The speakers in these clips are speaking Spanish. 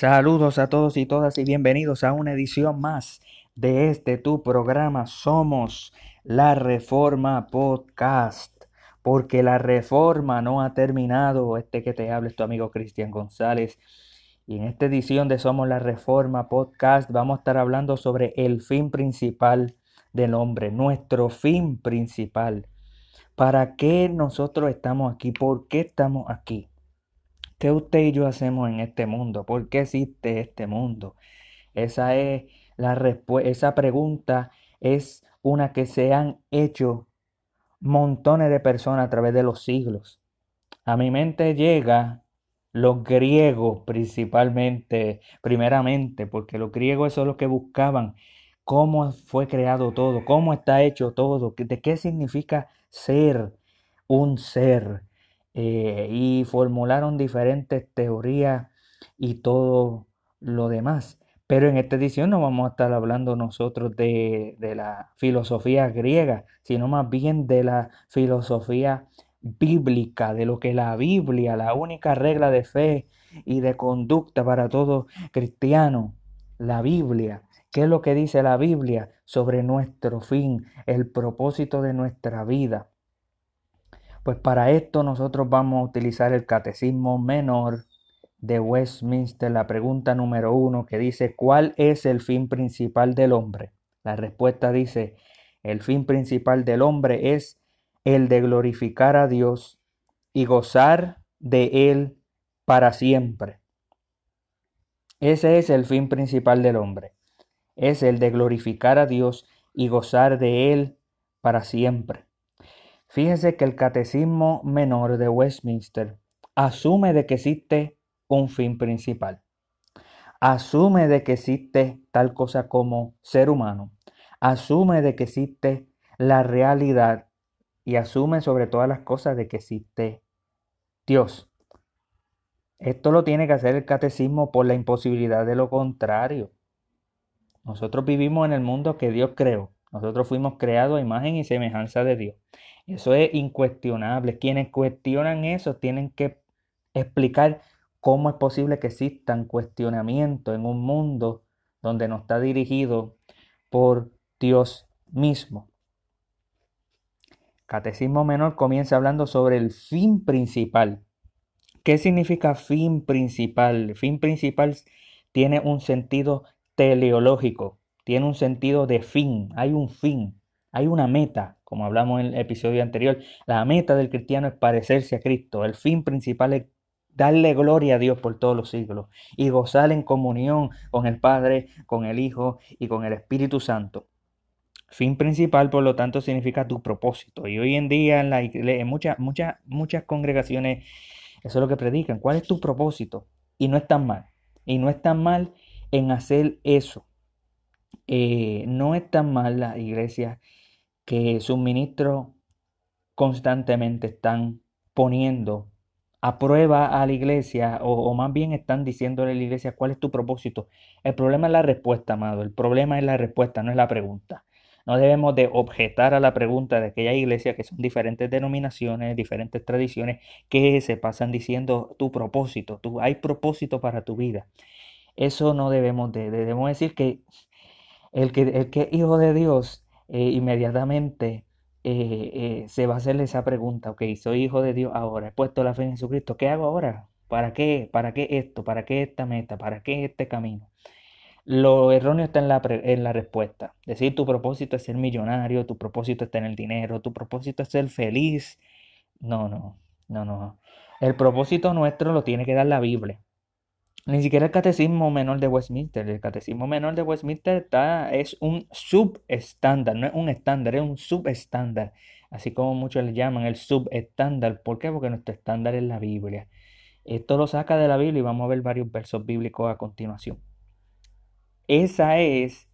Saludos a todos y todas y bienvenidos a una edición más de este tu programa Somos la Reforma Podcast. Porque la reforma no ha terminado. Este que te habla es tu amigo Cristian González. Y en esta edición de Somos la Reforma Podcast vamos a estar hablando sobre el fin principal del hombre, nuestro fin principal. ¿Para qué nosotros estamos aquí? ¿Por qué estamos aquí? ¿Qué usted y yo hacemos en este mundo? ¿Por qué existe este mundo? Esa es la esa pregunta es una que se han hecho montones de personas a través de los siglos. A mi mente llega los griegos principalmente, primeramente, porque los griegos son los que buscaban cómo fue creado todo, cómo está hecho todo, de qué significa ser un ser. Eh, y formularon diferentes teorías y todo lo demás. Pero en esta edición no vamos a estar hablando nosotros de, de la filosofía griega, sino más bien de la filosofía bíblica, de lo que la Biblia, la única regla de fe y de conducta para todo cristiano, la Biblia. ¿Qué es lo que dice la Biblia sobre nuestro fin, el propósito de nuestra vida? Pues para esto nosotros vamos a utilizar el catecismo menor de Westminster, la pregunta número uno que dice, ¿cuál es el fin principal del hombre? La respuesta dice, el fin principal del hombre es el de glorificar a Dios y gozar de Él para siempre. Ese es el fin principal del hombre, es el de glorificar a Dios y gozar de Él para siempre. Fíjense que el Catecismo Menor de Westminster asume de que existe un fin principal. Asume de que existe tal cosa como ser humano. Asume de que existe la realidad y asume sobre todas las cosas de que existe Dios. Esto lo tiene que hacer el catecismo por la imposibilidad de lo contrario. Nosotros vivimos en el mundo que Dios creó. Nosotros fuimos creados a imagen y semejanza de Dios. Eso es incuestionable. Quienes cuestionan eso tienen que explicar cómo es posible que existan cuestionamientos en un mundo donde no está dirigido por Dios mismo. Catecismo Menor comienza hablando sobre el fin principal. ¿Qué significa fin principal? fin principal tiene un sentido teleológico, tiene un sentido de fin, hay un fin, hay una meta, como hablamos en el episodio anterior. La meta del cristiano es parecerse a Cristo, el fin principal es darle gloria a Dios por todos los siglos y gozar en comunión con el Padre, con el Hijo y con el Espíritu Santo. Fin principal, por lo tanto, significa tu propósito. Y hoy en día en, la, en muchas, muchas, muchas congregaciones eso es lo que predican. ¿Cuál es tu propósito? Y no es tan mal. Y no es tan mal en hacer eso. Eh, no es tan mal la iglesia que sus ministros constantemente están poniendo a prueba a la iglesia o, más bien están diciéndole a la iglesia cuál es tu propósito. El problema es la respuesta, amado. El problema es la respuesta, no es la pregunta. No debemos de objetar a la pregunta de aquella iglesia que son diferentes denominaciones, diferentes tradiciones que se pasan diciendo tu propósito, tu, hay propósito para tu vida. Eso no debemos de, debemos decir que el que, el que es hijo de Dios eh, inmediatamente eh, eh, se va a hacerle esa pregunta, ok, soy hijo de Dios ahora, he puesto la fe en Jesucristo, ¿qué hago ahora? ¿Para qué? ¿Para qué esto? ¿Para qué esta meta? ¿Para qué este camino? Lo erróneo está en la, en la respuesta. Decir tu propósito es ser millonario, tu propósito es tener dinero, tu propósito es ser feliz. No, no, no, no. El propósito nuestro lo tiene que dar la Biblia. Ni siquiera el catecismo menor de Westminster. El catecismo menor de Westminster está, es un subestándar, no es un estándar, es un subestándar. Así como muchos le llaman el subestándar. ¿Por qué? Porque nuestro estándar es la Biblia. Esto lo saca de la Biblia y vamos a ver varios versos bíblicos a continuación. Esa es,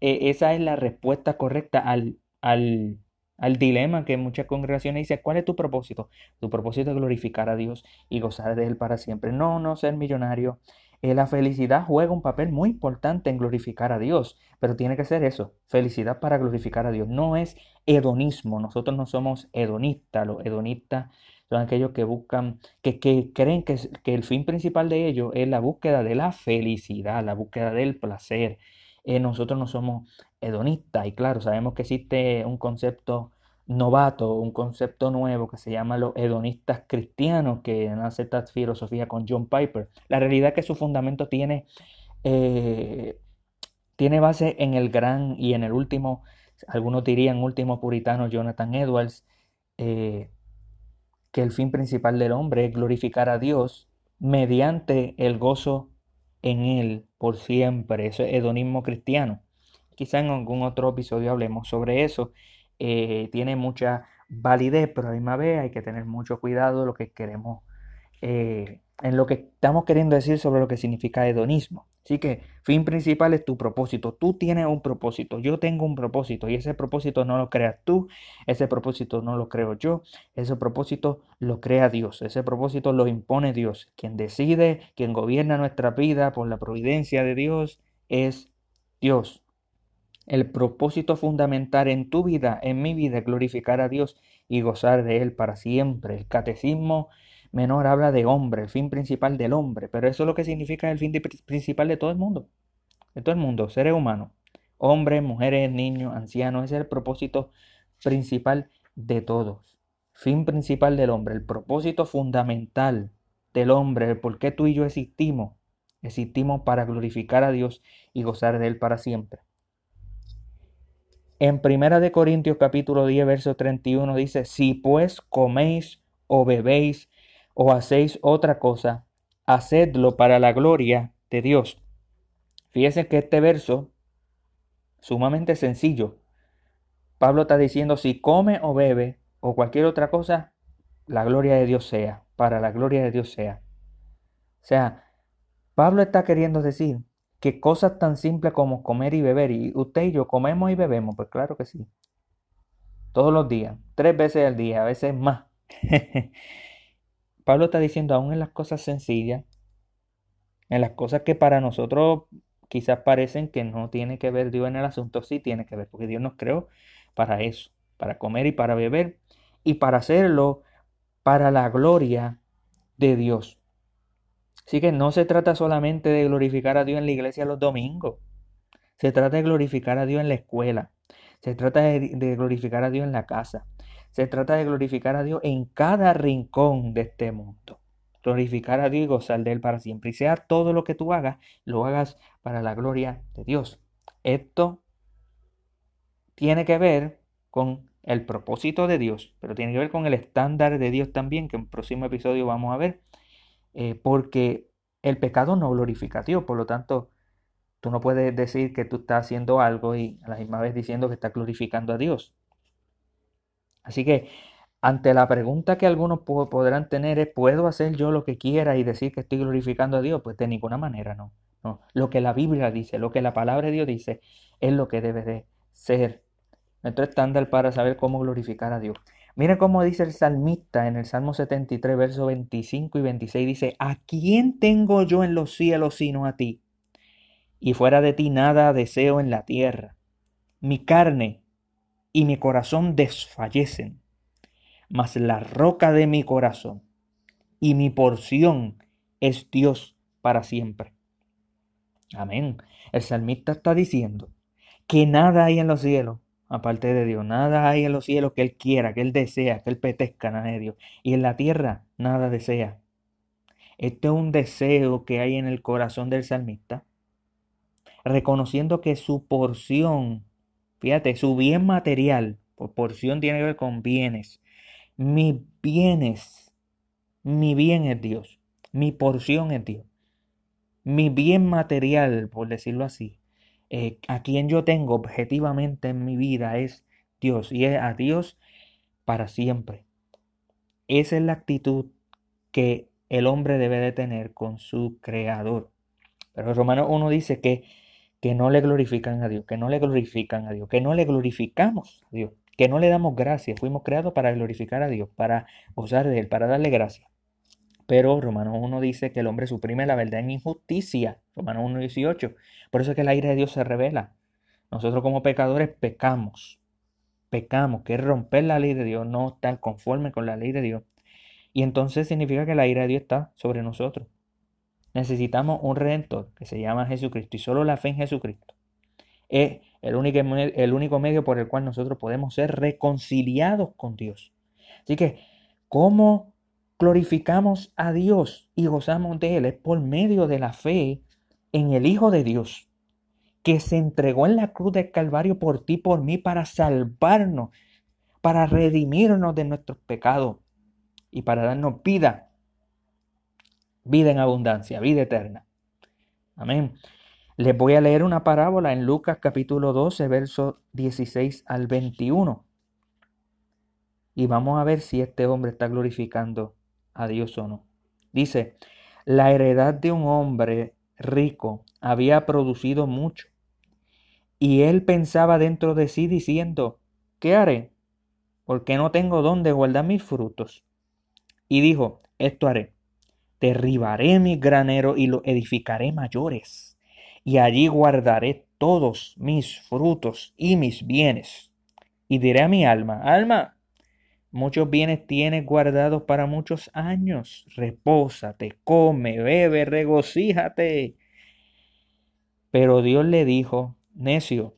e, esa es la respuesta correcta al, al, al dilema que muchas congregaciones dicen, ¿cuál es tu propósito? Tu propósito es glorificar a Dios y gozar de Él para siempre. No, no ser millonario. Eh, la felicidad juega un papel muy importante en glorificar a Dios, pero tiene que ser eso, felicidad para glorificar a Dios. No es hedonismo, nosotros no somos hedonistas, los hedonistas son aquellos que buscan, que, que creen que, que, el fin principal de ellos es la búsqueda de la felicidad, la búsqueda del placer. Eh, nosotros no somos hedonistas y claro, sabemos que existe un concepto novato, un concepto nuevo que se llama los hedonistas cristianos, que nace esta filosofía con John Piper. La realidad es que su fundamento tiene, eh, tiene base en el gran y en el último, algunos dirían último puritano Jonathan Edwards, eh, que el fin principal del hombre es glorificar a Dios mediante el gozo en Él por siempre. Eso es hedonismo cristiano. Quizá en algún otro episodio hablemos sobre eso. Eh, tiene mucha validez, pero a la misma vez hay que tener mucho cuidado lo que queremos eh, en lo que estamos queriendo decir sobre lo que significa hedonismo. Así que fin principal es tu propósito. Tú tienes un propósito, yo tengo un propósito y ese propósito no lo creas tú, ese propósito no lo creo yo, ese propósito lo crea Dios, ese propósito lo impone Dios. Quien decide, quien gobierna nuestra vida por la providencia de Dios es Dios. El propósito fundamental en tu vida, en mi vida, es glorificar a Dios y gozar de Él para siempre. El catecismo menor habla de hombre, el fin principal del hombre, pero eso es lo que significa el fin principal de todo el mundo, de todo el mundo, seres humanos, hombres, mujeres, niños, ancianos, ese es el propósito principal de todos, fin principal del hombre, el propósito fundamental del hombre, el por qué tú y yo existimos, existimos para glorificar a Dios y gozar de Él para siempre. En Primera de Corintios capítulo 10, verso 31 dice, si pues coméis o bebéis o hacéis otra cosa, hacedlo para la gloria de Dios. Fíjense que este verso, sumamente sencillo, Pablo está diciendo, si come o bebe o cualquier otra cosa, la gloria de Dios sea, para la gloria de Dios sea. O sea, Pablo está queriendo decir que cosas tan simples como comer y beber, y usted y yo comemos y bebemos, pues claro que sí. Todos los días, tres veces al día, a veces más. Pablo está diciendo, aún en las cosas sencillas, en las cosas que para nosotros quizás parecen que no tiene que ver Dios en el asunto, sí tiene que ver, porque Dios nos creó para eso, para comer y para beber, y para hacerlo para la gloria de Dios. Así que no se trata solamente de glorificar a Dios en la iglesia los domingos, se trata de glorificar a Dios en la escuela, se trata de, de glorificar a Dios en la casa, se trata de glorificar a Dios en cada rincón de este mundo. Glorificar a Dios y gozar de Él para siempre. Y sea todo lo que tú hagas, lo hagas para la gloria de Dios. Esto tiene que ver con el propósito de Dios, pero tiene que ver con el estándar de Dios también, que en el próximo episodio vamos a ver, eh, porque el pecado no glorifica a Dios, por lo tanto, tú no puedes decir que tú estás haciendo algo y a la misma vez diciendo que estás glorificando a Dios. Así que ante la pregunta que algunos podrán tener es, ¿puedo hacer yo lo que quiera y decir que estoy glorificando a Dios? Pues de ninguna manera, no. Lo que la Biblia dice, lo que la palabra de Dios dice, es lo que debe de ser nuestro estándar para saber cómo glorificar a Dios. Mira cómo dice el salmista en el Salmo 73, versos 25 y 26, dice, ¿a quién tengo yo en los cielos sino a ti? Y fuera de ti nada deseo en la tierra. Mi carne y mi corazón desfallecen, mas la roca de mi corazón y mi porción es Dios para siempre. Amén. El salmista está diciendo que nada hay en los cielos aparte de Dios, nada hay en los cielos que Él quiera, que Él desea, que Él petezca, nada de Dios. Y en la tierra nada desea. Este es un deseo que hay en el corazón del salmista, reconociendo que su porción Fíjate, su bien material, por porción tiene que ver con bienes. Mis bienes, mi bien es Dios. Mi porción es Dios. Mi bien material, por decirlo así, eh, a quien yo tengo objetivamente en mi vida es Dios y es a Dios para siempre. Esa es la actitud que el hombre debe de tener con su creador. Pero Romano 1 dice que que no le glorifican a Dios, que no le glorifican a Dios, que no le glorificamos a Dios, que no le damos gracias. Fuimos creados para glorificar a Dios, para gozar de Él, para darle gracias. Pero Romanos 1 dice que el hombre suprime la verdad en injusticia. Romanos 1, 18. Por eso es que el aire de Dios se revela. Nosotros como pecadores pecamos. Pecamos, que es romper la ley de Dios, no estar conforme con la ley de Dios. Y entonces significa que la ira de Dios está sobre nosotros. Necesitamos un redentor que se llama Jesucristo y solo la fe en Jesucristo es el único, el único medio por el cual nosotros podemos ser reconciliados con Dios. Así que, ¿cómo glorificamos a Dios y gozamos de Él? Es por medio de la fe en el Hijo de Dios, que se entregó en la cruz del Calvario por ti, por mí, para salvarnos, para redimirnos de nuestros pecados y para darnos vida, vida en abundancia, vida eterna. Amén. Les voy a leer una parábola en Lucas capítulo 12, versos 16 al 21. Y vamos a ver si este hombre está glorificando a Dios o no. Dice, la heredad de un hombre rico había producido mucho. Y él pensaba dentro de sí diciendo, ¿qué haré? Porque no tengo dónde guardar mis frutos. Y dijo, esto haré, derribaré mi granero y lo edificaré mayores, y allí guardaré todos mis frutos y mis bienes. Y diré a mi alma, alma, muchos bienes tienes guardados para muchos años, repósate, come, bebe, regocíjate. Pero Dios le dijo, necio,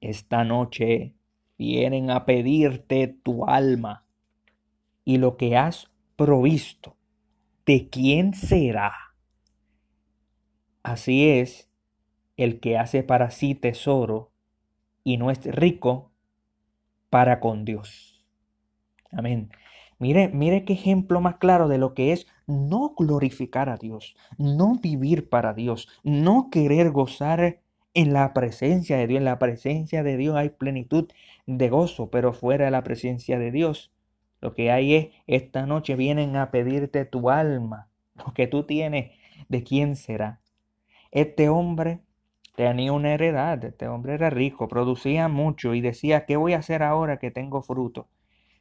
esta noche vienen a pedirte tu alma y lo que has provisto, ¿de quién será? Así es el que hace para sí tesoro y no es rico para con Dios. Amén. Mire, mire qué ejemplo más claro de lo que es no glorificar a Dios, no vivir para Dios, no querer gozar en la presencia de Dios. En la presencia de Dios hay plenitud de gozo, pero fuera de la presencia de Dios lo que hay es, esta noche vienen a pedirte tu alma, lo que tú tienes, ¿de quién será? Este hombre tenía una heredad, este hombre era rico, producía mucho y decía, ¿qué voy a hacer ahora que tengo fruto?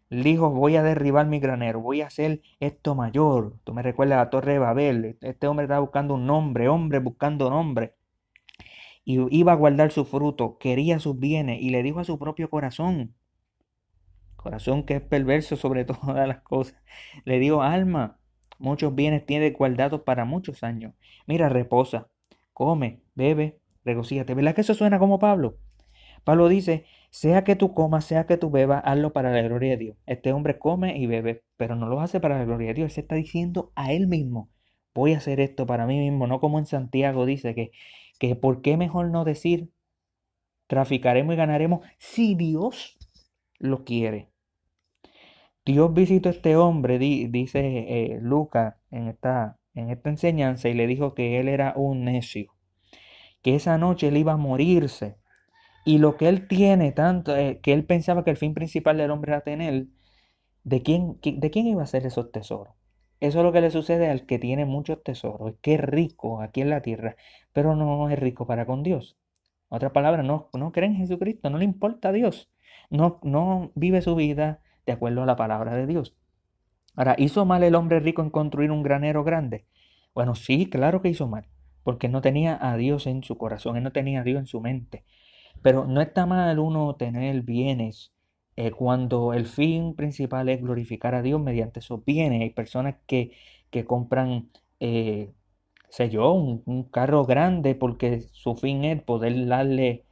dijo, voy a derribar mi granero, voy a hacer esto mayor. Tú me recuerdas la torre de Babel, este hombre estaba buscando un nombre, hombre buscando nombre. Y iba a guardar su fruto, quería sus bienes y le dijo a su propio corazón, corazón que es perverso sobre todas las cosas. Le digo, alma, muchos bienes tienes guardados para muchos años. Mira, reposa, come, bebe, regocíate. ¿Verdad que eso suena como Pablo? Pablo dice, sea que tú comas, sea que tú bebas, hazlo para la gloria de Dios. Este hombre come y bebe, pero no lo hace para la gloria de Dios. Él se está diciendo a él mismo, voy a hacer esto para mí mismo, no como en Santiago dice que, que ¿por qué mejor no decir, traficaremos y ganaremos si Dios lo quiere? Dios visitó a este hombre, dice eh, Lucas en esta, en esta enseñanza, y le dijo que él era un necio, que esa noche él iba a morirse. Y lo que él tiene, tanto eh, que él pensaba que el fin principal del hombre era tener, ¿de quién, ¿de quién iba a ser esos tesoros? Eso es lo que le sucede al que tiene muchos tesoros, es que es rico aquí en la tierra, pero no es rico para con Dios. Otra palabra, no, no cree en Jesucristo, no le importa a Dios, no, no vive su vida de acuerdo a la palabra de Dios. Ahora, ¿hizo mal el hombre rico en construir un granero grande? Bueno, sí, claro que hizo mal, porque no tenía a Dios en su corazón, él no tenía a Dios en su mente. Pero no está mal uno tener bienes eh, cuando el fin principal es glorificar a Dios mediante esos bienes. Hay personas que, que compran, eh, sé yo, un, carro grande porque su fin es poder darle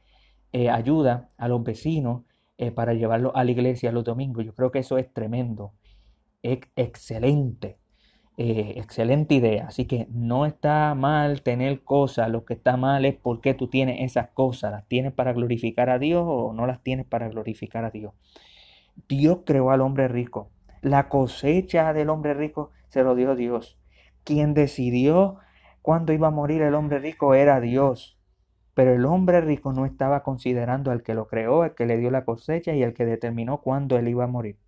eh, ayuda a los vecinos eh, para llevarlo a la iglesia los domingos. Yo creo que eso es tremendo, es excelente, eh, excelente idea. Así que no está mal tener cosas, lo que está mal es por qué tú tienes esas cosas. ¿Las tienes para glorificar a Dios o no las tienes para glorificar a Dios? Dios creó al hombre rico. La cosecha del hombre rico se lo dio Dios. Quien decidió cuándo iba a morir el hombre rico era Dios. Pero el hombre rico no estaba considerando al que lo creó, al que le dio la cosecha y al que determinó cuándo él iba a morir.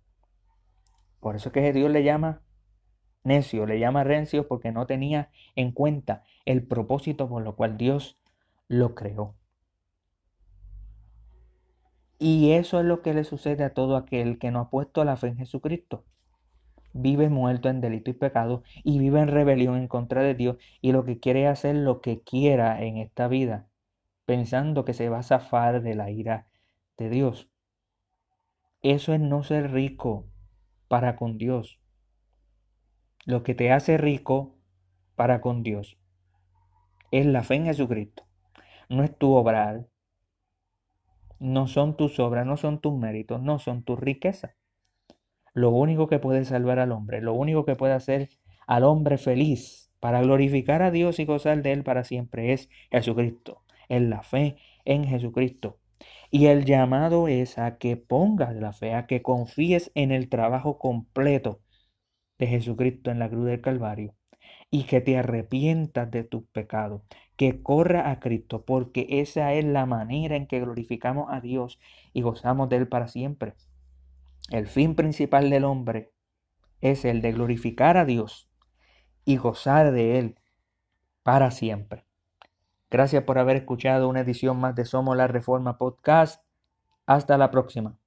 Por eso es que Dios le llama necio, le llama rencio porque no tenía en cuenta el propósito por lo cual Dios lo creó. Y eso es lo que le sucede a todo aquel que no ha puesto la fe en Jesucristo. Vive muerto en delito y pecado y vive en rebelión en contra de Dios y lo que quiere hacer lo que quiera en esta vida pensando que se va a zafar de la ira de Dios. Eso es no ser rico para con Dios. lo que te hace rico para con Dios es la fe en Jesucristo. No es tu obrar, no son tus obras, no son tus méritos, no son tus riquezas. Lo único que puede salvar al hombre, lo único que puede hacer al hombre feliz para glorificar a Dios y gozar de Él para siempre es Jesucristo, es la fe en Jesucristo. Y el llamado es a que pongas la fe, a que confíes en el trabajo completo de Jesucristo en la cruz del Calvario y que te arrepientas de tus pecados, que corra a Cristo, porque esa es la manera en que glorificamos a Dios y gozamos de Él para siempre. El fin principal del hombre es el de glorificar a Dios y gozar de Él para siempre. Gracias por haber escuchado una edición más de Somos la Reforma Podcast. Hasta la próxima.